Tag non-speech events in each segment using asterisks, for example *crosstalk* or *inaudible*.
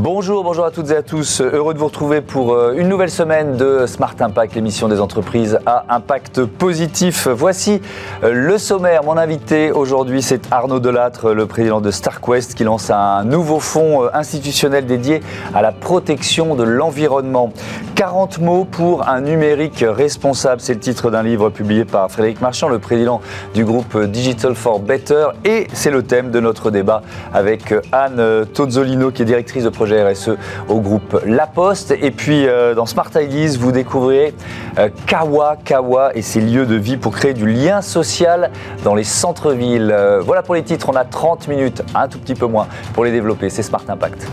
Bonjour, bonjour à toutes et à tous. Heureux de vous retrouver pour euh, une nouvelle semaine de Smart Impact, l'émission des entreprises à impact positif. Voici euh, le sommaire. Mon invité aujourd'hui, c'est Arnaud Delattre, le président de StarQuest, qui lance un nouveau fonds euh, institutionnel dédié à la protection de l'environnement. 40 mots pour un numérique responsable. C'est le titre d'un livre publié par Frédéric Marchand, le président du groupe Digital for Better. Et c'est le thème de notre débat avec Anne Tozzolino, qui est directrice de projet RSE au groupe La Poste. Et puis euh, dans Smart Ideas, vous découvrirez euh, Kawa, Kawa et ses lieux de vie pour créer du lien social dans les centres-villes. Euh, voilà pour les titres, on a 30 minutes, un tout petit peu moins pour les développer. C'est Smart Impact.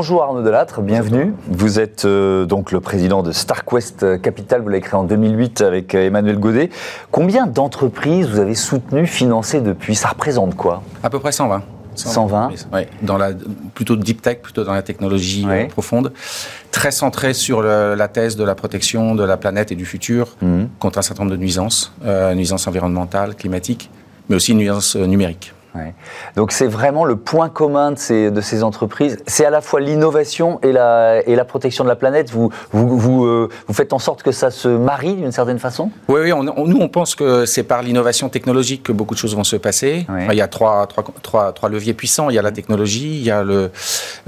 Bonjour Arnaud Delattre, bienvenue. Vous êtes euh, donc le président de StarQuest Capital, vous l'avez créé en 2008 avec euh, Emmanuel Godet. Combien d'entreprises vous avez soutenues, financées depuis? Ça représente quoi? À peu près 120. 120 Oui, dans la, plutôt deep tech, plutôt dans la technologie euh, profonde, très centré sur le, la thèse de la protection de la planète et du futur Mhm. contre un certain nombre de nuisances, euh, nuisances environnementales, climatiques, mais aussi nuisances numériques. Ouais. Donc c'est vraiment le point commun de ces, de ces entreprises. C'est à la fois l'innovation et la, et la protection de la planète. Vous, vous, vous, euh, vous faites en sorte que ça se marie d'une certaine façon? Oui, oui on, on- nous on pense que c'est par l'innovation technologique que beaucoup de choses vont se passer. Enfin, il y a trois, trois, trois, trois leviers puissants. Il y a la technologie, il y a le,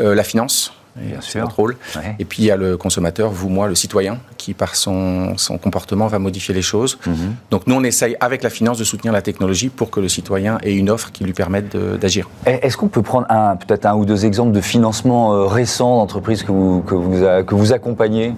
euh, la finance, Bien sûr. notre rôle, Ouais. et puis il y a le consommateur, vous, moi, le citoyen, qui par son, son comportement va modifier les choses. Mhm. Donc nous on essaye avec la finance de soutenir la technologie pour que le citoyen ait une offre qui lui permette d'agir. Est-ce qu'on peut prendre un, peut-être un ou deux exemples de financement euh, récents d'entreprises que vous, que, vous que vous accompagnez?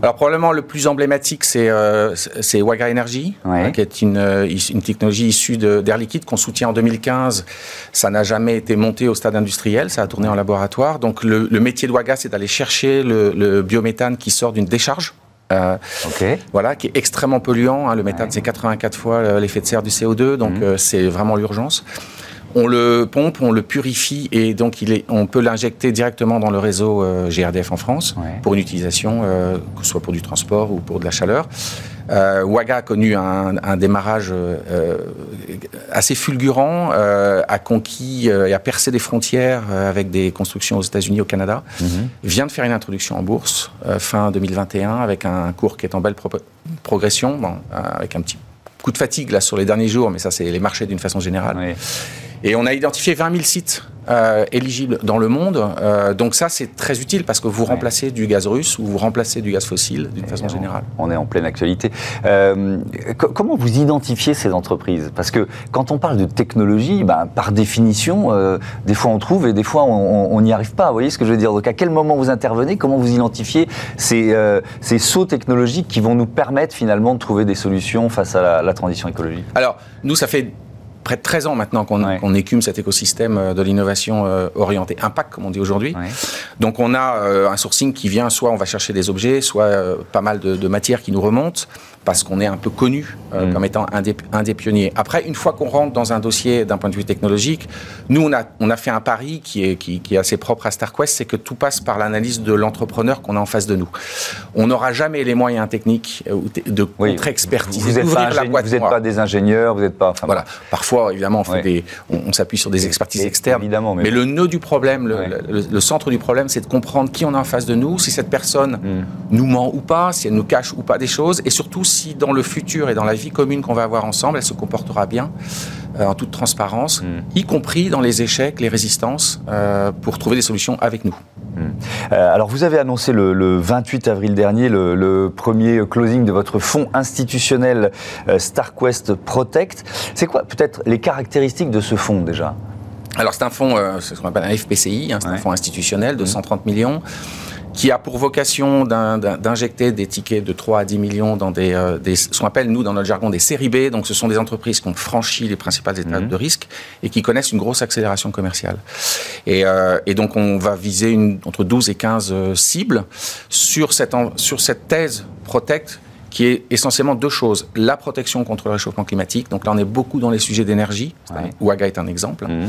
Alors probablement le plus emblématique, c'est euh, c'est Waga Energy, Ouais. hein, qui est une, euh, une technologie issue d'Air Liquide qu'on soutient en 2015. Ça n'a jamais été monté au stade industriel, ça a tourné en laboratoire. Donc le, le métier de Waga, c'est d'aller chercher le, le biométhane qui sort d'une décharge. euh, Ok. voilà, qui est extrêmement polluant. hein. Le méthane, Ouais. c'est 84 fois euh, l'effet de serre du CO2, donc Mhm. euh, c'est vraiment l'urgence. On le pompe, on le purifie et donc il est, on peut l'injecter directement dans le réseau euh, GRDF en France Ouais. pour une utilisation, euh, que ce soit pour du transport ou pour de la chaleur. Euh, Waga a connu un, un démarrage euh, assez fulgurant, a conquis et a percé des frontières avec des constructions aux États-Unis, au Canada. Mhm. Vient de faire une introduction en bourse fin 2021 avec un cours qui est en belle pro- progression, bon, avec un petit coup de fatigue là sur les derniers jours, mais ça c'est les marchés d'une façon générale. Ouais. Et on a identifié 20 000 sites euh, éligibles dans le monde. Euh, donc ça, c'est très utile parce que vous Ouais. remplacez du gaz russe ou vous remplacez du gaz fossile d'une façon générale. On est en pleine actualité. Euh, co- comment vous identifiez ces entreprises? Parce que quand on parle de technologie, ben, par définition, des fois on trouve et des fois on- n'y arrive pas. Vous voyez ce que je veux dire? Donc à quel moment vous intervenez? Comment vous identifiez ces, ces sauts technologiques qui vont nous permettre finalement de trouver des solutions face à la, la transition écologique? Alors, nous, ça fait près de 13 ans maintenant qu'on Ouais. écume cet écosystème euh, de l'innovation euh, orientée impact, comme on dit aujourd'hui. Ouais. Donc on a euh, un sourcing qui vient, soit on va chercher des objets, soit pas mal de, de matières qui nous remontent, parce qu'on est un peu connu Mm. comme étant un des, un des pionniers. Après, une fois qu'on rentre dans un dossier d'un point de vue technologique, nous on a, on a fait un pari qui est, qui, qui est assez propre à StarQuest, c'est que tout passe par l'analyse de l'entrepreneur qu'on a en face de nous. On n'aura jamais les moyens techniques de Oui. contre-expertise, Vous n'êtes pas, ingé- des ingénieurs, vous n'êtes pas. enfin, Voilà. Parfois, évidemment, on, fait Ouais. des, on, on s'appuie sur des expertises externes. évidemment, mais le nœud du problème, le, Ouais. le- le centre du problème, c'est de comprendre qui on a en face de nous, si cette personne Mm. nous ment ou pas, si elle nous cache ou pas des choses, et surtout si dans le futur et dans la vie commune qu'on va avoir ensemble, elle se comportera bien, euh, en toute transparence, Mm. y compris dans les échecs, les résistances, euh, pour trouver des solutions avec nous. Euh, alors, vous avez annoncé le, le 28 avril dernier le, le premier closing de votre fonds institutionnel StarQuest Protect. C'est quoi peut-être les caractéristiques de ce fonds déjà Alors c'est un fonds, euh, c'est ce qu'on appelle un FPCI, hein, c'est Ouais. un fonds institutionnel Mmh. de 130 millions, qui a pour vocation d'in- d'in- d'injecter des tickets de 3 à 10 millions dans des, euh, des ce qu'on appelle nous dans notre jargon des séries B. Donc ce sont des entreprises qui ont franchi les principales étapes Mhm. de risque et qui connaissent une grosse accélération commerciale. Et, euh, et donc on va viser une, entre 12 et 15 euh, cibles sur cette, sur cette thèse Protect qui est essentiellement deux choses. La protection contre le réchauffement climatique, donc là on est beaucoup dans les sujets d'énergie, Ouais. Waga est un exemple. Mhm.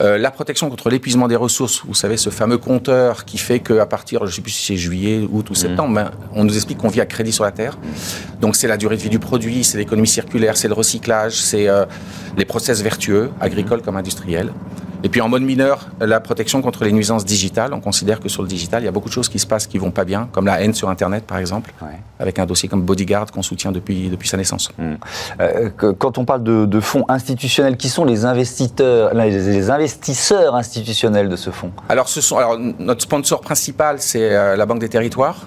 Euh, la protection contre l'épuisement des ressources, vous savez, ce fameux compteur qui fait qu'à partir, je ne sais plus si c'est juillet, août ou septembre, ben, on nous explique qu'on vit à crédit sur la Terre. Donc c'est la durée de vie du produit, c'est l'économie circulaire, c'est le recyclage, c'est euh, les process vertueux, agricoles comme industriels. Et puis en mode mineur, la protection contre les nuisances digitales. On considère que sur le digital, il y a beaucoup de choses qui se passent qui vont pas bien, comme la haine sur Internet par exemple, Ouais. avec un dossier comme Bodyguard qu'on soutient depuis, depuis sa naissance. Euh, que- quand on parle de, de fonds institutionnels, qui sont les investisseurs, les, les investisseurs institutionnels de ce fonds? Alors, ce sont, alors notre sponsor principal, c'est euh, la Banque des Territoires,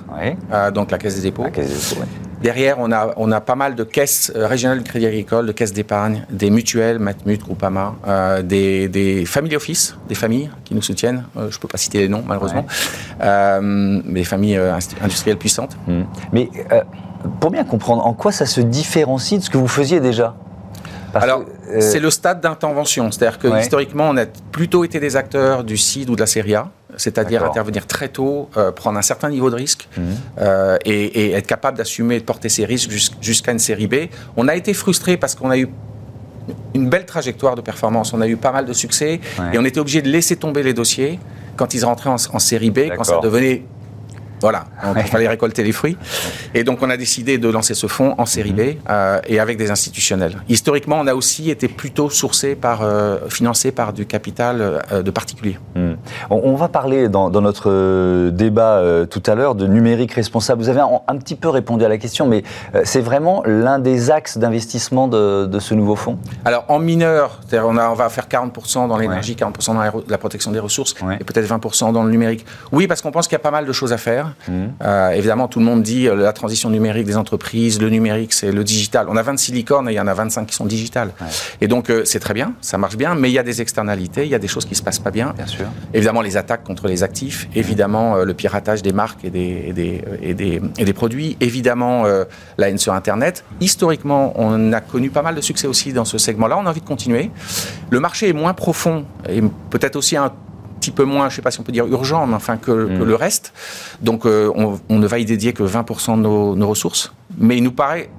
euh, donc la Caisse des dépôts. La Caisse des dépôts, ouais. Derrière, on a, on a pas mal de caisses euh, régionales de crédit agricole, de caisses d'épargne, des mutuelles, Matmut, Groupama, euh, des, des family office, des familles qui nous soutiennent. Euh, je ne peux pas citer les noms, malheureusement. Euh, mais des familles industrielles puissantes. Mhm. Mais pour bien comprendre, en quoi ça se différencie de ce que vous faisiez déjà? Parce Alors, c'est le stade d'intervention. C'est-à-dire que Ouais. historiquement, on a plutôt été des acteurs du CID ou de la série A, c'est-à-dire intervenir très tôt, euh, prendre un certain niveau de risque Mhm. euh, et, et être capable d'assumer et de porter ces risques jus- jusqu'à une série B. On a été frustrés parce qu'on a eu une belle trajectoire de performance. On a eu pas mal de succès Ouais. et on était obligé de laisser tomber les dossiers quand ils rentraient en, en série B, quand ça devenait. Voilà, *laughs* donc il fallait récolter les fruits. Et donc on a décidé de lancer ce fonds en série B euh, et avec des institutionnels. Historiquement, on a aussi été plutôt sourcé par, euh, financé par du capital euh, de particuliers. Hmm. On, on va parler dans, dans notre euh, débat euh, tout à l'heure de numérique responsable. Vous avez un, un petit peu répondu à la question, mais euh, c'est vraiment l'un des axes d'investissement de, de ce nouveau fonds? Alors en mineur, on, a- on va faire 40% dans l'énergie, 40% dans la, protection des ressources Ouais. et peut-être 20% dans le numérique. Oui, parce qu'on pense qu'il y a pas mal de choses à faire. Euh, évidemment, tout le monde dit la transition numérique des entreprises, le numérique, c'est le digital. On a 26 licornes et il y en a 25 qui sont digitales. Ouais. Et donc, c'est très bien, ça marche bien, mais il y a des externalités, il y a des choses qui se passent pas bien. Bien sûr. Évidemment, les attaques contre les actifs, évidemment, euh, le piratage des marques et des, et des, et des, et des produits, évidemment, euh, la haine sur Internet. Historiquement, on a connu pas mal de succès aussi dans ce segment-là. On a envie de continuer. Le marché est moins profond et peut-être aussi un petit peu moins, je ne sais pas si on peut dire urgent, mais enfin que, que le reste. Donc, euh, on, on ne va y dédier que 20% de nos, nos ressources. Mais il nous paraît,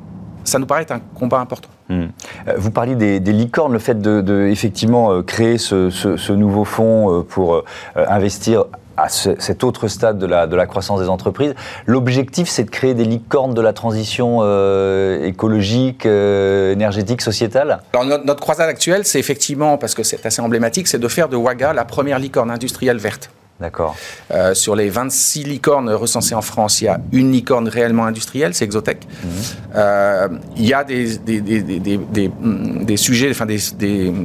ça nous paraît être un combat important. Hmm. Euh, Vous parliez des, des licornes, le fait de, de, effectivement euh, créer ce, ce- ce nouveau fonds euh, pour investir à ce- cet autre stade de la, de la croissance des entreprises. L'objectif, c'est de créer des licornes de la transition euh, écologique, euh, énergétique, sociétale? Alors notre, notre croisade actuelle, c'est effectivement, parce que c'est assez emblématique, c'est de faire de Waga la première licorne industrielle verte. D'accord. Euh, sur les 26 licornes recensées en France, il y a une licorne réellement industrielle, c'est Exotech. Euh, il y a des, des, des, des, des- des, des sujets, enfin des,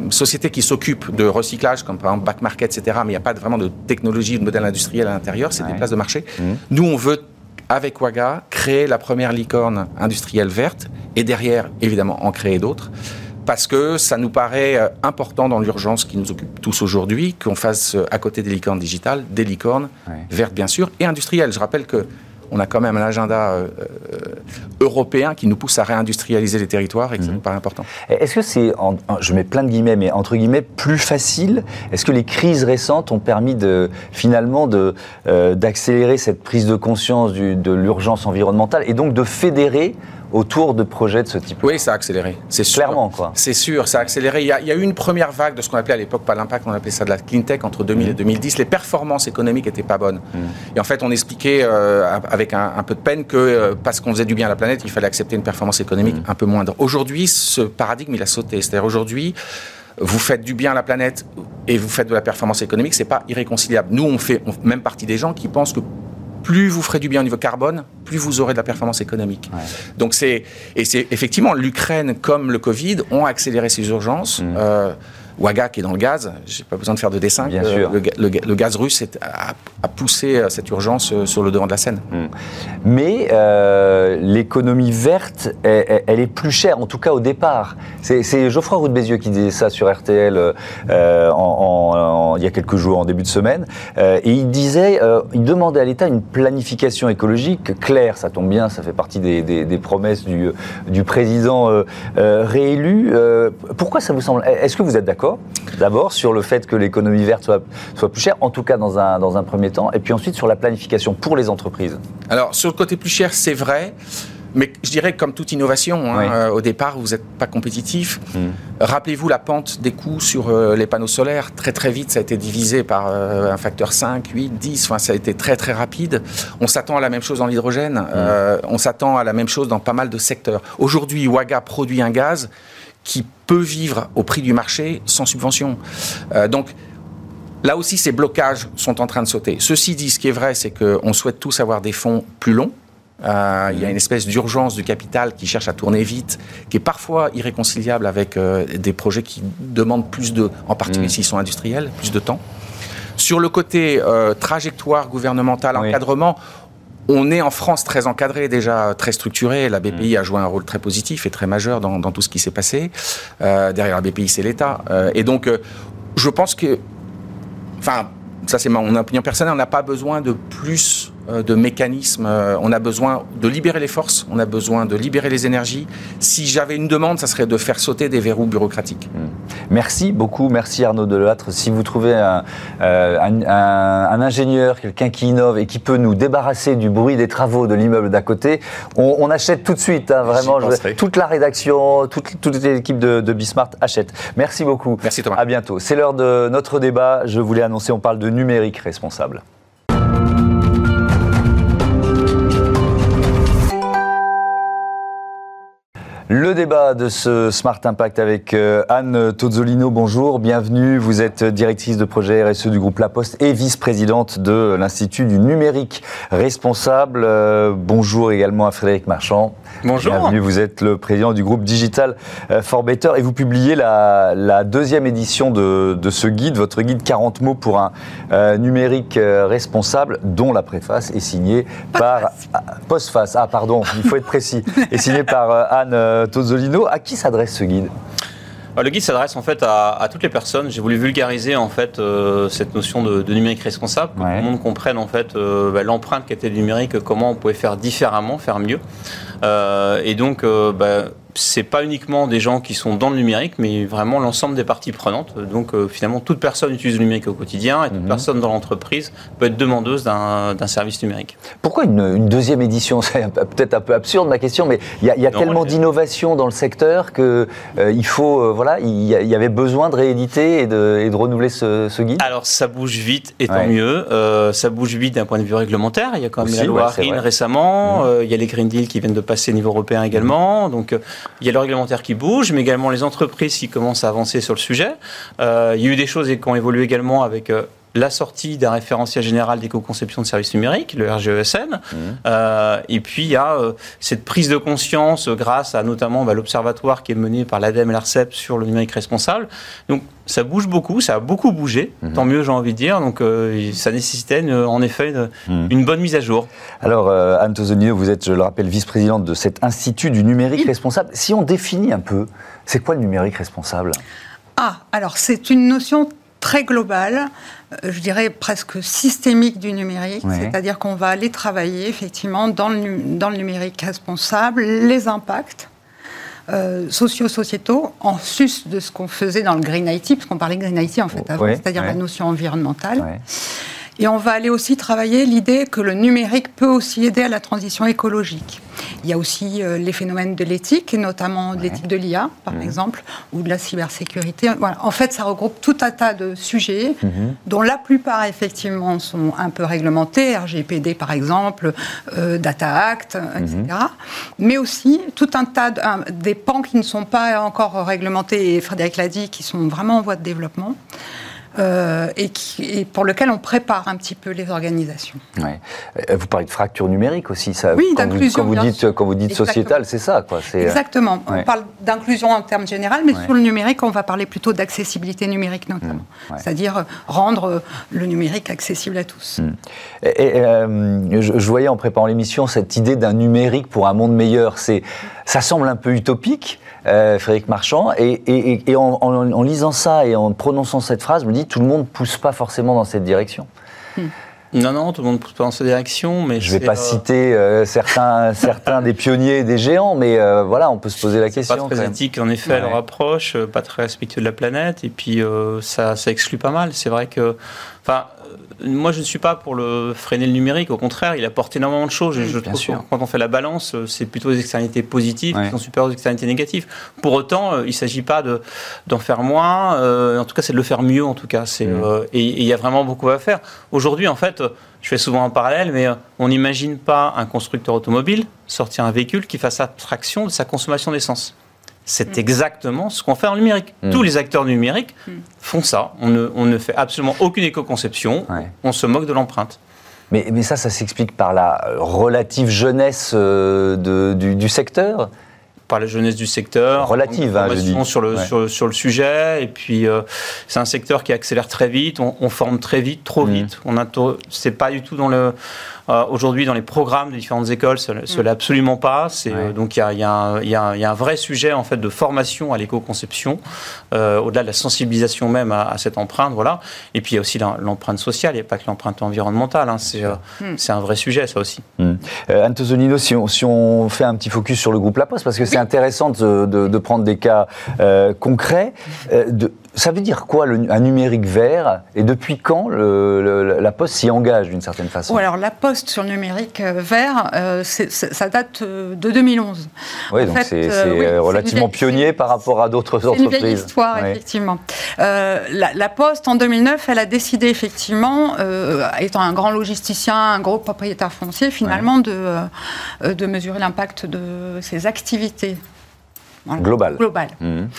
sociétés qui s'occupent de recyclage, comme par exemple Back Market, etc. Mais il n'y a pas vraiment de technologie, de modèle industriel à l'intérieur, c'est Ouais. des places de marché. Mhm. Nous, on veut, avec Waga, créer la première licorne industrielle verte et derrière, évidemment, en créer d'autres. Parce que ça nous paraît euh, important dans l'urgence qui nous occupe tous aujourd'hui, qu'on fasse euh, à côté des licornes digitales, des licornes Ouais. vertes bien sûr, et industrielles. Je rappelle que on a quand même un agenda euh, européen qui nous pousse à réindustrialiser les territoires et que ça nous paraît important. Est-ce que c'est, je mets plein de guillemets, mais entre guillemets, plus facile? Est-ce que les crises récentes ont permis de, finalement de, euh, d'accélérer cette prise de conscience du- de l'urgence environnementale et donc de fédérer autour de projets de ce type Oui, ça a accéléré, c'est sûr. Clairement, quoi. C'est sûr, ça a accéléré. Il y a, il y a eu une première vague de ce qu'on appelait à l'époque, pas l'impact, on appelait ça de la clean tech entre 2000 et 2010. Les performances économiques n'étaient pas bonnes. Et en fait, on expliquait euh, avec un, un peu de peine que euh, parce qu'on faisait du bien à la planète, il fallait accepter une performance économique un peu moindre. Aujourd'hui, ce paradigme, il a sauté. C'est-à-dire aujourd'hui, vous faites du bien à la planète et vous faites de la performance économique, c'est pas irréconciliable. Nous, on fait on fait même partie des gens qui pensent que plus vous ferez du bien au niveau carbone, plus vous aurez de la performance économique. Donc c'est et c'est effectivement l'Ukraine comme le Covid ont accéléré ces urgences. Euh, Waga qui est dans le gaz, j'ai pas besoin de faire de dessin. Bien euh, sûr. Le, ga- le ga- le gaz russe est- a, a poussé euh, cette urgence euh, sur le devant de la scène. Mais euh, l'économie verte, elle, est plus chère, en tout cas au départ. C'est Geoffroy Roux de Bézieux qui disait ça sur RTL euh, en- en- en- il y a quelques jours, en début de semaine. Et il disait, il demandait à l'État une planification écologique claire. Ça tombe bien, ça fait partie des, des- des promesses du, du président réélu. Pourquoi ça vous semble Est-ce que vous êtes d'accord D'abord sur le fait que l'économie verte soit, soit plus chère, en tout cas dans un, dans un premier temps, et puis ensuite sur la planification pour les entreprises. Alors sur le côté plus cher, c'est vrai. Mais je dirais comme toute innovation, hein, euh, au départ, vous n'êtes pas compétitif. Mm. Rappelez-vous la pente des coûts sur euh, les panneaux solaires. Très très vite, ça a été divisé par euh, un facteur 5, 8, 10. Enfin, ça a été très très rapide. On s'attend à la même chose dans l'hydrogène. Euh, on s'attend à la même chose dans pas mal de secteurs. Aujourd'hui, Waga produit un gaz qui peut vivre au prix du marché sans subvention. Euh, donc, Là aussi, ces blocages sont en train de sauter. Ceci dit, ce qui est vrai, c'est qu'on souhaite tous avoir des fonds plus longs. Euh, il y a une espèce d'urgence du capital qui cherche à tourner vite, qui est parfois irréconciliable avec euh, des projets qui demandent plus de, en particulier Mm. s'ils sont industriels, plus de temps. Sur le côté euh, trajectoire gouvernementale, Oui. encadrement, on est en France très encadré, déjà très structuré. La BPI a joué un rôle très positif et très majeur dans, dans tout ce qui s'est passé. Euh, derrière la BPI, c'est l'État. Euh, et donc, euh, je pense que enfin, ça c'est mon opinion personnelle, on n'a pas besoin de plus de mécanismes, euh, on a besoin de libérer les forces, on a besoin de libérer les énergies. Si j'avais une demande, ça serait de faire sauter des verrous bureaucratiques. Merci beaucoup, merci Arnaud Delattre. Si vous trouvez un, euh, un- un- un ingénieur, quelqu'un qui innove et qui peut nous débarrasser du bruit des travaux de l'immeuble d'à côté, on, on achète tout de suite. hein, vraiment, penserai. toute la rédaction, toute, toute l'équipe de, de Bismart achète. Merci beaucoup. Merci Thomas. À bientôt. C'est l'heure de notre débat. Je voulais annoncer, on parle de numérique responsable. Le débat de ce Smart Impact avec euh, Anne Tozzolino, bonjour, bienvenue. Vous êtes directrice de projet RSE du groupe La Poste et vice-présidente de l'Institut du numérique responsable. Euh, bonjour également à Frédéric Marchand. Bonjour. Bienvenue, vous êtes le président du groupe Digital euh, for Better et vous publiez la, la deuxième édition de, de ce guide, votre guide 40 mots pour un euh, numérique euh, responsable, dont la préface est signée par... Ah, Postface, ah pardon, il faut être précis, *laughs* est signée par euh, Anne Tozzolino. À qui s'adresse ce guide? Le guide s'adresse en fait à, à toutes les personnes. J'ai voulu vulgariser en fait euh, cette notion de, de numérique responsable, Ouais. que tout le monde comprenne en fait euh, bah, l'empreinte qu'était le numérique, comment on pouvait faire différemment, faire mieux. Euh, et donc, bah, c'est pas uniquement des gens qui sont dans le numérique, mais vraiment l'ensemble des parties prenantes. Donc, euh, finalement, toute personne utilise le numérique au quotidien et toute Mhm. personne dans l'entreprise peut être demandeuse d'un service numérique. Pourquoi une, une deuxième édition? C'est peut-être un peu absurde ma question, mais il y a, il y a Non, tellement d'innovation dans le secteur que euh, il faut, euh, voilà, il y, avait besoin de rééditer et de, et de renouveler ce, ce guide? Alors ça bouge vite et tant Ouais. mieux. Ça bouge vite d'un point de vue réglementaire. Il y a quand même Aussi, la loi ouais, RIN récemment. Mhm. Il y a les Green Deal qui viennent de passer au niveau européen également. Donc il y a le réglementaire qui bouge, mais également les entreprises qui commencent à avancer sur le sujet. Euh, il y a eu des choses qui ont évolué également avec euh, la sortie d'un référentiel général d'éco-conception de services numériques, le RGESN. Mhm. Euh, et puis il y a euh, cette prise de conscience grâce à notamment bah, l'observatoire qui est mené par l'ADEME et l'ARCEP sur le numérique responsable. Donc ça bouge beaucoup, ça a beaucoup bougé, Mhm. tant mieux j'ai envie de dire. Donc euh, ça nécessitait une- en effet une, Mhm. une bonne mise à jour. Alors, euh, Anne Tozzolino, vous êtes, je le rappelle, vice-présidente de cet institut du numérique responsable. Si on définit un peu, c'est quoi le numérique responsable? Ah, alors c'est une notion très globale, euh, je dirais presque systémique du numérique, Ouais. c'est-à-dire qu'on va aller travailler effectivement dans le, dans le numérique responsable, les impacts euh, socio-sociétaux, en sus de ce qu'on faisait dans le Green IT, parce qu'on parlait Green IT en fait avant, Ouais, c'est-à-dire ouais. la notion environnementale. Et on va aller aussi travailler l'idée que le numérique peut aussi aider à la transition écologique. Il y a aussi euh, les phénomènes de l'éthique, et notamment de l'éthique de l'IA, par Mhm. exemple, ou de la cybersécurité. Voilà. En fait, ça regroupe tout un tas de sujets, Mhm. dont la plupart, effectivement, sont un peu réglementés, RGPD, par exemple, euh, Data Act, euh, Mhm. etc. Mais aussi tout un tas de, un- des pans qui ne sont pas encore réglementés, et Frédéric l'a dit, qui sont vraiment en voie de développement. Euh, et, qui, et pour lequel on prépare un petit peu les organisations. Ouais. Euh, Vous parlez de fracture numérique aussi, ça. Oui, d'inclusion, quand vous dites, quand vous dites Exactement. sociétal, c'est ça, quoi. Euh, Exactement. ouais. On parle d'inclusion en termes généraux, mais Ouais. sur le numérique, on va parler plutôt d'accessibilité numérique notamment. Mmh, ouais. C'est-à-dire rendre le numérique accessible à tous. Et, et, euh, je, je voyais en préparant l'émission cette idée d'un numérique pour un monde meilleur. C'est, ça semble un peu utopique, euh, Frédéric Marchand. Et, et- et- et en, en- en lisant ça et en prononçant cette phrase, je me dis tout le monde pousse pas forcément dans cette direction. Non, non, tout le monde pousse pas dans cette direction, mais Je vais pas euh, citer euh, certains, *laughs* certains des pionniers, et des géants, mais euh, voilà, on peut se poser la Pas question. très quand même. éthique, en effet, Ouais. leur approche, pas très respectueux de la planète, et puis euh, ça, ça exclut pas mal. C'est vrai que, enfin, moi, je ne suis pas pour le freiner le numérique. Au contraire, il apporte énormément de choses. Je trouve que quand on fait la balance, c'est plutôt des externalités positives qui sont supérieures aux externalités négatives. Pour autant, euh, il ne s'agit pas d'en faire moins. Euh, en tout cas, c'est de le faire mieux. En tout cas, c'est euh, et il y a vraiment beaucoup à faire. Aujourd'hui, en fait, je fais souvent un parallèle, mais on n'imagine pas un constructeur automobile sortir un véhicule qui fasse abstraction de sa consommation d'essence. C'est mm. exactement ce qu'on fait en numérique. Mm. Tous les acteurs numériques mm. font ça. On ne, fait absolument aucune éco-conception. On se moque de l'empreinte. Mais, mais, ça, ça s'explique par la relative jeunesse euh, du, secteur? Par la jeunesse du secteur. Relative, hein, je dis. Sur le, sur, le sujet. Et puis, euh, c'est un secteur qui accélère très vite. On, forme très vite, trop vite. On c'est pas du tout dans le euh, aujourd'hui, dans les programmes des différentes écoles, ce n'est mm. absolument pas. Euh, donc il y, a, un vrai sujet en fait de formation à l'éco-conception, euh, au-delà de la sensibilisation même à, cette empreinte, voilà. Et puis il y a aussi l'empreinte sociale, il n'y a pas que l'empreinte environnementale. Hein. Mm. c'est un vrai sujet, ça aussi. Mm. Anne si on, si on, fait un petit focus sur le groupe La Poste, parce que c'est intéressant de, prendre des cas concrets. de, ça veut dire quoi un numérique vert et depuis quand la Poste s'y engage d'une certaine façon? Alors la Poste sur le numérique euh, vert, euh, ça date euh, de 2011. Oui, donc c'est relativement pionnier par rapport à d'autres entreprises. C'est une vieille histoire, effectivement. La, Poste, en 2009, elle a décidé effectivement, étant un grand logisticien, un gros propriétaire foncier, finalement, de, de mesurer l'impact de ses activités Global. Global. Mhm.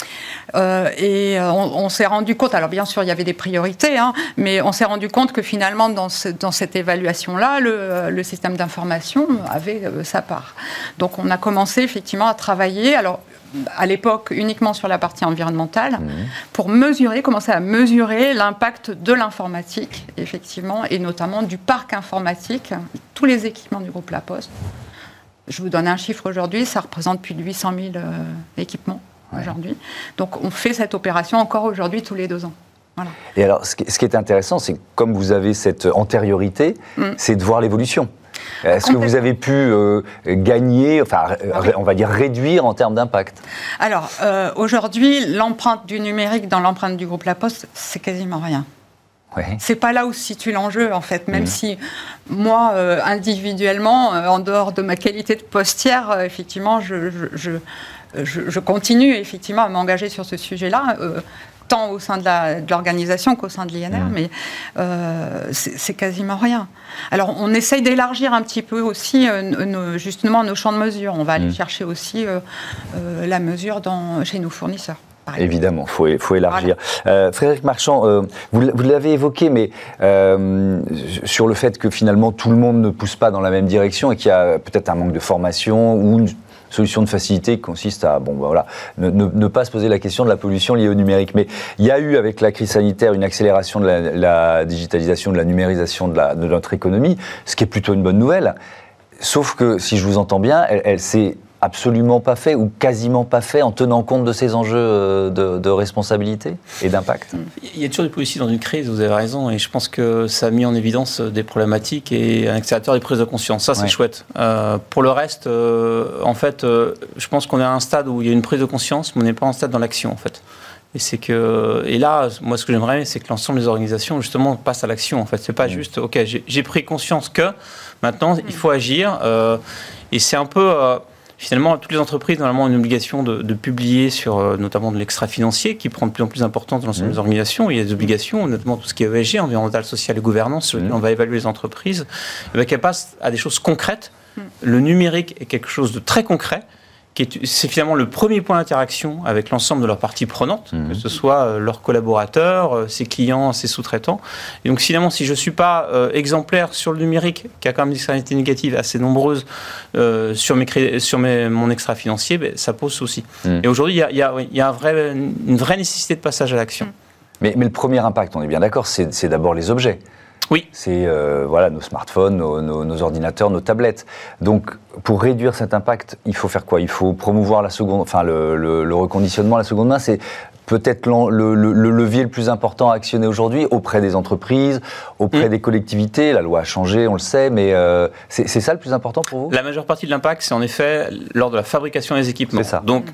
Euh, et euh, on, s'est rendu compte, alors bien sûr il y avait des priorités, hein, mais on s'est rendu compte que finalement dans, dans cette évaluation-là, le, le, système d'information avait euh, sa part. Donc on a commencé effectivement à travailler, alors à l'époque uniquement sur la partie environnementale, mhm. pour mesurer, commencer à mesurer l'impact de l'informatique, effectivement, et notamment du parc informatique, tous les équipements du groupe La Poste. Je vous donne un chiffre aujourd'hui, ça représente plus de 800 000 euh, équipements aujourd'hui. Donc on fait cette opération encore aujourd'hui tous les deux ans. Et alors, ce qui est intéressant, c'est que comme vous avez cette antériorité, mm. c'est de voir l'évolution. Est-ce que vous avez pu euh, gagner, enfin, ah on va dire réduire en termes d'impact? Alors, euh, aujourd'hui, l'empreinte du numérique dans l'empreinte du groupe La Poste, c'est quasiment rien. C'est pas là où se situe l'enjeu, en fait, même mmh. si moi, euh, individuellement, euh, en dehors de ma qualité de postière, euh, effectivement, je, je, je, continue effectivement à m'engager sur ce sujet-là. tant au sein de l'organisation qu'au sein de l'INR, mmh. mais c'est quasiment rien. Alors, on essaye d'élargir un petit peu aussi justement nos champs de mesure. On va aller mmh. chercher aussi la mesure dans, chez nos fournisseurs. Évidemment, il faut, élargir. Euh, Frédéric Marchand, euh, vous, l'avez évoqué, mais euh, sur le fait que finalement tout le monde ne pousse pas dans la même direction et qu'il y a peut-être un manque de formation ou une solution de facilité qui consiste à bon, bah, voilà, ne, pas se poser la question de la pollution liée au numérique. Mais il y a eu avec la crise sanitaire une accélération de la, digitalisation, de la numérisation de, de, notre économie, ce qui est plutôt une bonne nouvelle. Sauf que, si je vous entends bien, elle, elle s'est absolument pas fait ou quasiment pas fait en tenant compte de ces enjeux euh, de, responsabilité et d'impact Il y a toujours des policiers dans une crise, vous avez raison, et je pense que ça a mis en évidence des problématiques et un accélérateur des prises de conscience. Ça, c'est chouette. Euh, pour le reste, euh, en fait, je pense qu'on est à un stade où il y a une prise de conscience, mais on n'est pas en stade dans l'action, en fait. Et c'est que, et là, moi, ce que j'aimerais, c'est que l'ensemble des organisations, justement, passent à l'action. En fait, c'est pas juste, ok, j'ai pris conscience que maintenant, il faut agir. et c'est un peu, Finalement, toutes les entreprises, normalement, ont une obligation de, publier sur euh, notamment de l'extra-financier qui prend de plus en plus d'importance dans l'ensemble mmh. des organisations. Il y a des obligations, notamment tout ce qui est ESG, environnemental, social et gouvernance, sur lesquelles mmh. on va évaluer les entreprises, qu'elles passent à des choses concrètes. Mmh. Le numérique est quelque chose de très concret c'est finalement le premier point d'interaction avec l'ensemble de leurs parties prenantes, mhm. que ce soit euh, leurs collaborateurs, euh, ses clients, ses sous-traitants. Et donc finalement, si je ne suis pas euh, exemplaire sur le numérique, qui a quand même des externalités négatives assez nombreuses sur, mes, sur mon extra financier, ben, ça pose souci. Mhm. Et aujourd'hui, il y a, y a un vrai, une vraie nécessité de passage à l'action. Mais, mais, le premier impact, on est bien d'accord, c'est d'abord les objets. Oui. C'est euh, voilà, nos smartphones, nos, ordinateurs, nos tablettes. Donc, pour réduire cet impact, il faut faire quoi? Il faut promouvoir la seconde, enfin, le, reconditionnement à la seconde main. C'est peut-être le, levier le plus important à actionner aujourd'hui auprès des entreprises, auprès mm. des collectivités. La loi a changé, on le sait, mais euh, c'est ça le plus important pour vous? La majeure partie de l'impact, c'est en effet lors de la fabrication des équipements. Ça. Donc,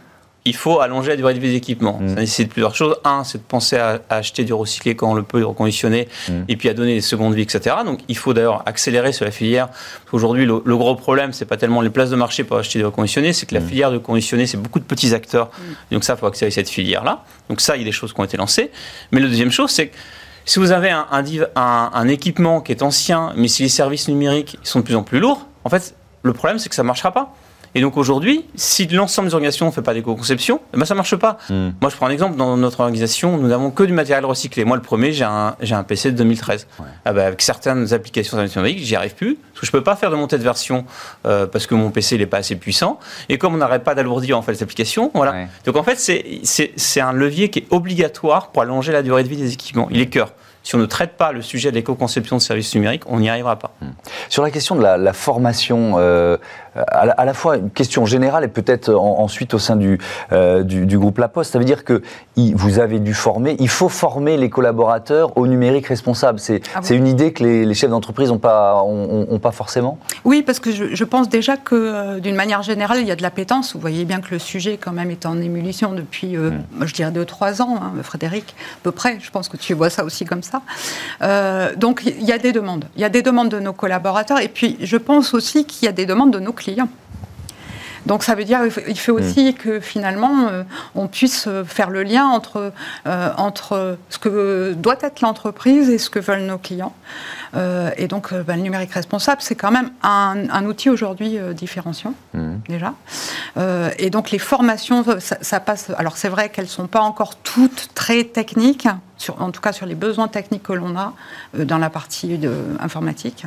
il faut allonger la durée de vie des équipements. Mm. Ça nécessite plusieurs choses. Un, c'est de penser à, à acheter du recyclé quand on le peut, du reconditionné, Mm. et puis à donner des secondes vies, etc. Donc il faut d'ailleurs accélérer sur la filière. Aujourd'hui, le, le gros problème, c'est pas tellement les places de marché pour acheter du reconditionné, c'est que la Mm. filière de reconditionné, c'est beaucoup de petits acteurs. Donc ça, il faut accélérer cette filière-là. Donc ça, il y a des choses qui ont été lancées. Mais la deuxième chose, c'est que si vous avez un, un div- un- un équipement qui est ancien, mais si les services numériques sont de plus en plus lourds, en fait, le problème, c'est que ça ne marchera pas. Et donc aujourd'hui, si l'ensemble des organisations ne fait pas d'éco-conception, eh ben ça ne marche pas. Mm. Moi, je prends un exemple. Dans notre organisation, nous n'avons que du matériel recyclé. Moi, le premier, j'ai un, j'ai un PC de 2013. Ouais. Ah ben, avec certaines applications numériques, j'y arrive plus. Parce que je ne peux pas faire de montée de version euh, parce que mon PC n'est pas assez puissant. Et comme on n'arrête pas d'alourdir en fait, les applications, voilà. Ouais. Donc en fait, c'est- c'est c'est un levier qui est obligatoire pour allonger la durée de vie des équipements. Il est cœur. Si on ne traite pas le sujet de l'éco-conception de services numériques, on n'y arrivera pas. Sur la question de la, la formation, euh, à, la, à la fois une question générale et peut-être en- ensuite au sein du, euh, du, du groupe La Poste, ça veut dire que il- vous avez dû former, il faut former les collaborateurs au numérique responsable. C'est Ah une idée que les, les chefs d'entreprise n'ont pas, ont, ont pas forcément Oui, parce que je, je pense déjà que euh, d'une manière générale, il y a de l'appétence. Vous voyez bien que le sujet, quand même, est en ébullition depuis, euh, moi, je dirais, deux, trois ans, hein, Frédéric, à peu près. Je pense que tu vois ça aussi comme ça. Euh, donc, il y a des demandes. Il y a des demandes de nos collaborateurs. Et puis, je pense aussi qu'il y a des demandes de nos clients client. Donc ça veut dire il faut aussi que finalement euh, on puisse euh, faire le lien entre, euh, entre ce que doit être l'entreprise et ce que veulent nos clients. Euh, et donc ben, le numérique responsable, c'est quand même un, un outil aujourd'hui différenciant Mhm. déjà. Et donc les formations, ça, ça passe. Alors c'est vrai qu'elles sont pas encore toutes très techniques, sur, en tout cas sur les besoins techniques que l'on a euh, dans la partie de, informatique.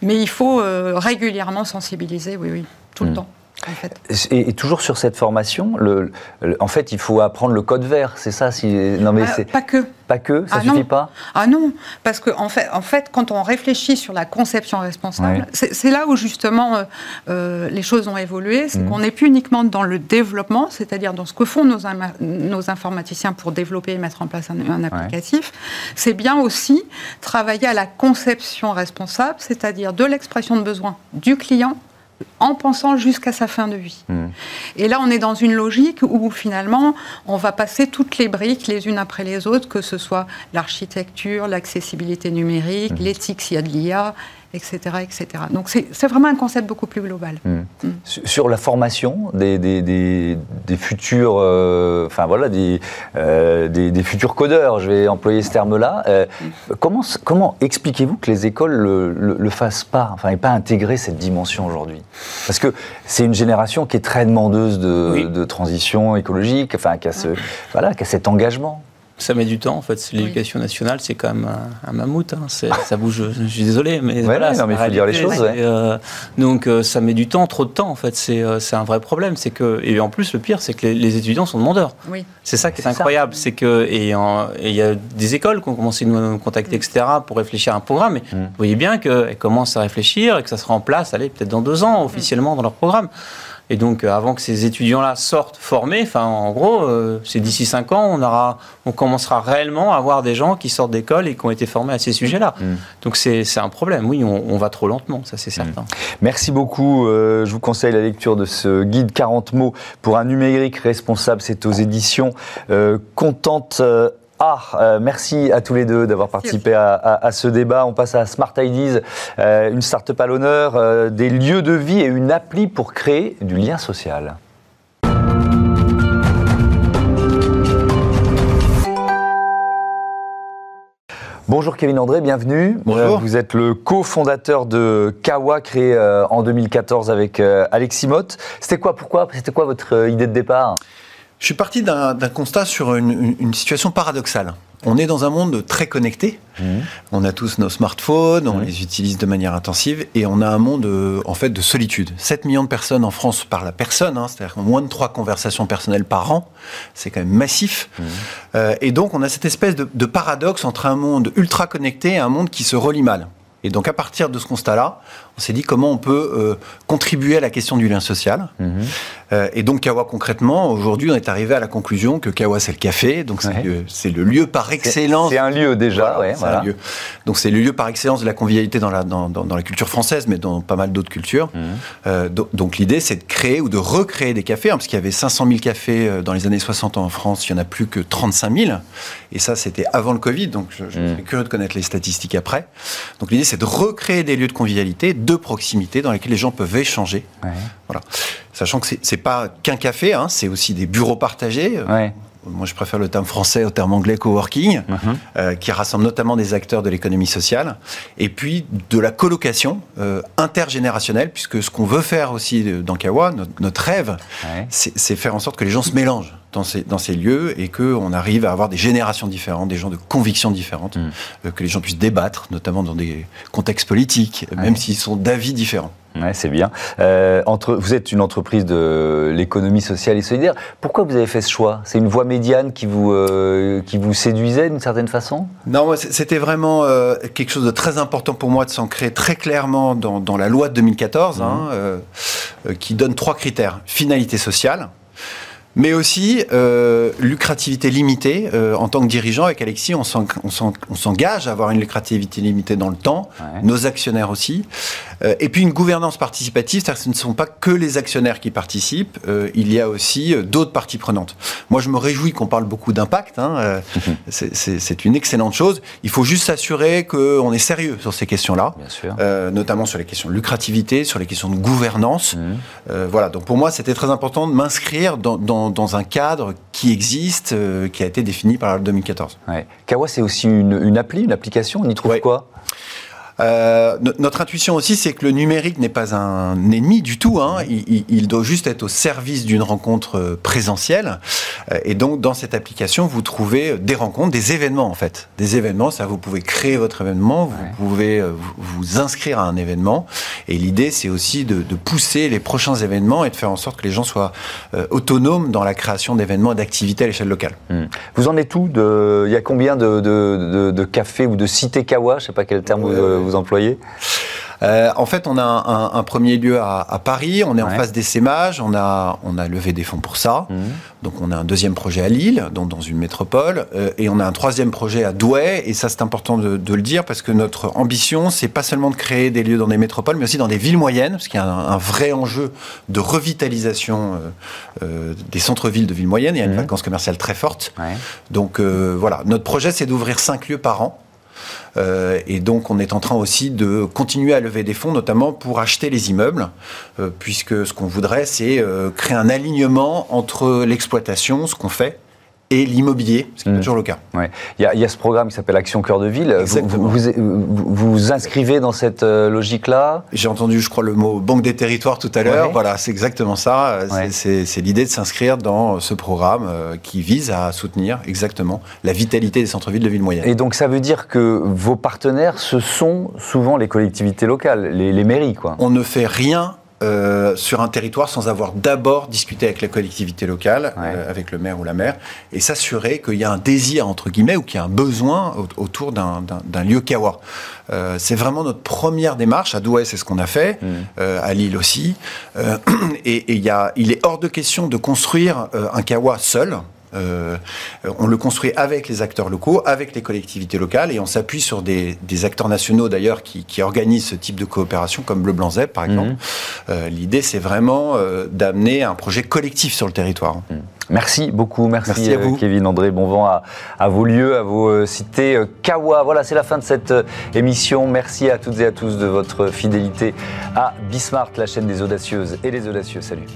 Mais il faut euh, régulièrement sensibiliser, oui, oui, tout le temps. En fait. Et, et toujours sur cette formation, le, le- en fait, il faut apprendre le code vert, c'est ça si, Non, mais Euh, c'est pas que. pas que, ça Ah, suffit non. pas Ah non, parce que en fait, en fait, quand on réfléchit sur la conception responsable, c'est là où justement euh, euh, les choses ont évolué. C'est Mhm. qu'on n'est plus uniquement dans le développement, c'est-à-dire dans ce que font nos, informaticiens pour développer et mettre en place un, un applicatif. C'est bien aussi travailler à la conception responsable, c'est-à-dire de l'expression de besoin du client en pensant jusqu'à sa fin de vie. Mhm. Et là, on est dans une logique où finalement, on va passer toutes les briques les unes après les autres, que ce soit l'architecture, l'accessibilité numérique, l'éthique s'il y a de l'IA, etc., etc. Donc c'est c'est vraiment un concept beaucoup plus global. Mhm. Sur sur la formation des, des, des, des futurs, euh, enfin voilà, des, euh, des, des futurs codeurs, je vais employer ce terme-là. euh, comment comment expliquez-vous que les écoles le, le, le fassent pas, enfin, n'aient pas intégré cette dimension aujourd'hui? Parce que c'est une génération qui est très demandeuse de, Oui. de transition écologique, enfin, qui a, ce, voilà, qui a cet engagement. Ça met du temps, en fait. L'éducation nationale, c'est quand même un, un mammouth. hein. Ça bouge, je suis désolé, mais Ouais, voilà. non, mais il faut dire les choses, ouais. Et, euh, donc, euh, ça met du temps, trop de temps, en fait. C'est euh, c'est un vrai problème. C'est que, et en plus, le pire, c'est que les, les étudiants sont demandeurs. Oui. C'est ça qui est incroyable. C'est que, et il y a des écoles qui ont commencé à nous contacter, etc., pour réfléchir à un programme. Mais Mm. vous voyez bien qu'elles commencent à réfléchir et que ça sera en place, allez, peut-être dans deux ans, officiellement, dans leur programme. Et donc, euh, avant que ces étudiants-là sortent formés, enfin, en gros, euh, c'est d'ici cinq ans, on, aura, on commencera réellement à avoir des gens qui sortent d'école et qui ont été formés à ces sujets-là. Mm. Donc, c'est c'est un problème. Oui, on, on va trop lentement, ça, c'est certain. Merci beaucoup. Euh, je vous conseille la lecture de ce guide 40 mots pour un numérique responsable. C'est aux éditions euh, Contente. Art. Euh, merci à tous les deux d'avoir participé à, à- à ce débat. On passe à Smart Ideas, euh, une start-up à l'honneur, euh, des lieux de vie et une appli pour créer du lien social. Bonjour Kevin André, bienvenue. Bonjour. Vous êtes le cofondateur de Kawa, créé en 2014 avec Alexis Motte. C'était quoi, pourquoi? C'était quoi votre idée de départ? Je suis parti d'un constat sur une, situation paradoxale. On est dans un monde très connecté. On a tous nos smartphones, on Mhm. les utilise de manière intensive et on a un monde euh, en fait de solitude. 7 millions de personnes en France parlent à personne, hein, c'est-à-dire moins de 3 conversations personnelles par an. C'est quand même massif. Euh, et donc on a cette espèce de, de paradoxe entre un monde ultra connecté et un monde qui se relie mal. Et donc à partir de ce constat-là, on s'est dit comment on peut euh, contribuer à la question du lien social. Mhm. Euh, et donc Kawa concrètement, aujourd'hui on est arrivé à la conclusion que Kawa c'est le café, donc c'est Ouais. le- c'est le lieu par excellence. C'est un lieu déjà, Voilà, ouais, c'est voilà. un lieu. Donc c'est le lieu par excellence de la convivialité dans la, dans, dans- dans la culture française, mais dans pas mal d'autres cultures. Mhm. Euh, do- donc l'idée c'est de créer ou de recréer des cafés, hein, parce qu'il y avait 500 000 cafés dans les années 60 en France, il n'y en a plus que 35 000. Et ça c'était avant le Covid, donc je, je Mhm. serais curieux de connaître les statistiques après. Donc l'idée c'est de recréer des lieux de convivialité, de proximité, dans lesquels les gens peuvent échanger. Ouais. Voilà. Sachant que c'est- pas qu'un café, hein, c'est aussi des bureaux partagés. Ouais. Moi, je préfère le terme français au terme anglais coworking, Mhm. euh, qui rassemble notamment des acteurs de l'économie sociale, et puis de la colocation euh, intergénérationnelle, puisque ce qu'on veut faire aussi euh, dans Kawa, notre, notre rêve, Ouais. c'est faire en sorte que les gens se mélangent dans ces, dans ces lieux et qu'on arrive à avoir des générations différentes, des gens de convictions différentes, Mm. euh, que les gens puissent débattre, notamment dans des contextes politiques, Ouais. même s'ils sont d'avis différents. Ouais, c'est bien. Euh, entre, vous êtes une entreprise de l'économie sociale et solidaire. Pourquoi vous avez fait ce choix? C'est une voie médiane qui vous, euh, qui vous séduisait d'une certaine façon? Non, c'était vraiment euh, quelque chose de très important pour moi de s'ancrer très clairement dans, dans la loi de 2014, hein, euh, euh, qui donne trois critères. Finalité sociale, mais aussi euh, lucrativité limitée. Euh, en tant que dirigeant, avec Alexis, on s'en- on s'en- on s'engage à avoir une lucrativité limitée dans le temps, Ouais. nos actionnaires aussi. Euh, et puis une gouvernance participative, c'est-à-dire que ce ne sont pas que les actionnaires qui participent, euh, il y a aussi euh, d'autres parties prenantes. Moi, je me réjouis qu'on parle beaucoup d'impact, hein, euh, *laughs* c'est- une excellente chose. Il faut juste s'assurer qu'on est sérieux sur ces questions-là. Euh, notamment sur les questions de lucrativité, sur les questions de gouvernance. Euh, voilà, donc pour moi, c'était très important de m'inscrire dans, dans- dans un cadre qui existe, euh, qui a été défini par la loi de 2014. Ouais. Kawa, c'est aussi une, une appli, une application. On y trouve Ouais. quoi? Euh, no- notre intuition aussi, c'est que le numérique n'est pas un ennemi du tout. Hein. Il, il- il doit juste être au service d'une rencontre euh, présentielle. Euh, et donc, dans cette application, vous trouvez des rencontres, des événements en fait. Des événements, ça, vous pouvez créer votre événement, vous Ouais. pouvez vous, inscrire à un événement. Et l'idée, c'est aussi de, de pousser les prochains événements et de faire en sorte que les gens soient euh, autonomes dans la création d'événements et d'activités à l'échelle locale. Hmm. Vous en êtes où de, Il y a combien de, de, de- cafés ou de cités Kawa? Je ne sais pas quel terme euh. Vous employez. Euh, en fait, on a un, un- un premier lieu à, à Paris, on est en Ouais. phase d'essaimage, on a, on a levé des fonds pour ça. Mhm. Donc on a un deuxième projet à Lille, donc dans une métropole, euh, et on a un troisième projet à Douai, et ça c'est important de, de le dire parce que notre ambition, c'est pas seulement de créer des lieux dans des métropoles, mais aussi dans des villes moyennes, parce qu'il y a un, un vrai enjeu de revitalisation euh, des centres-villes de villes moyennes, il y a une Mhm. vacance commerciale très forte. Ouais. Donc voilà, notre projet c'est d'ouvrir cinq lieux par an. Euh, et donc on est en train aussi de continuer à lever des fonds, notamment pour acheter les immeubles, euh, puisque ce qu'on voudrait c'est euh, créer un alignement entre l'exploitation, ce qu'on fait, et l'immobilier, ce qui n'est pas toujours le cas. Ouais. Il, y a, il y a ce programme qui s'appelle Action Cœur de Ville. Vous vous, vous, vous vous inscrivez dans cette euh, logique-là? J'ai entendu, je crois, le mot banque des territoires tout à l'heure. Ouais. Voilà, c'est exactement ça. Euh, c'est- Ouais. C'est c'est l'idée de s'inscrire dans ce programme euh, qui vise à soutenir exactement la vitalité des centres-villes de villes moyennes. Et donc ça veut dire que vos partenaires, ce sont souvent les collectivités locales, les, les mairies, quoi. On ne fait rien euh, sur un territoire sans avoir d'abord discuté avec la collectivité locale, Ouais. euh, avec le maire ou la maire, et s'assurer qu'il y a un désir, entre guillemets, ou qu'il y a un besoin au- autour d'un- lieu Kawa. Euh, c'est vraiment notre première démarche. À Douai, c'est ce qu'on a fait, Mm. à Lille aussi. *clears throat* Et et il y a- il est hors de question de construire un Kawa seul. Euh, on le construit avec les acteurs locaux, avec les collectivités locales, et on s'appuie sur des, des acteurs nationaux d'ailleurs qui, qui organisent ce type de coopération, comme Bleu Blanc Zeb par exemple. Mhm. Euh, L'idée, c'est vraiment euh, d'amener un projet collectif sur le territoire. Merci beaucoup, merci, Merci à vous. Kevin André. Bon vent à, à vos lieux, à vos cités. Kawa, voilà, c'est la fin de cette émission. Merci à toutes et à tous de votre fidélité à Bismart, la chaîne des audacieuses et des audacieux. Salut.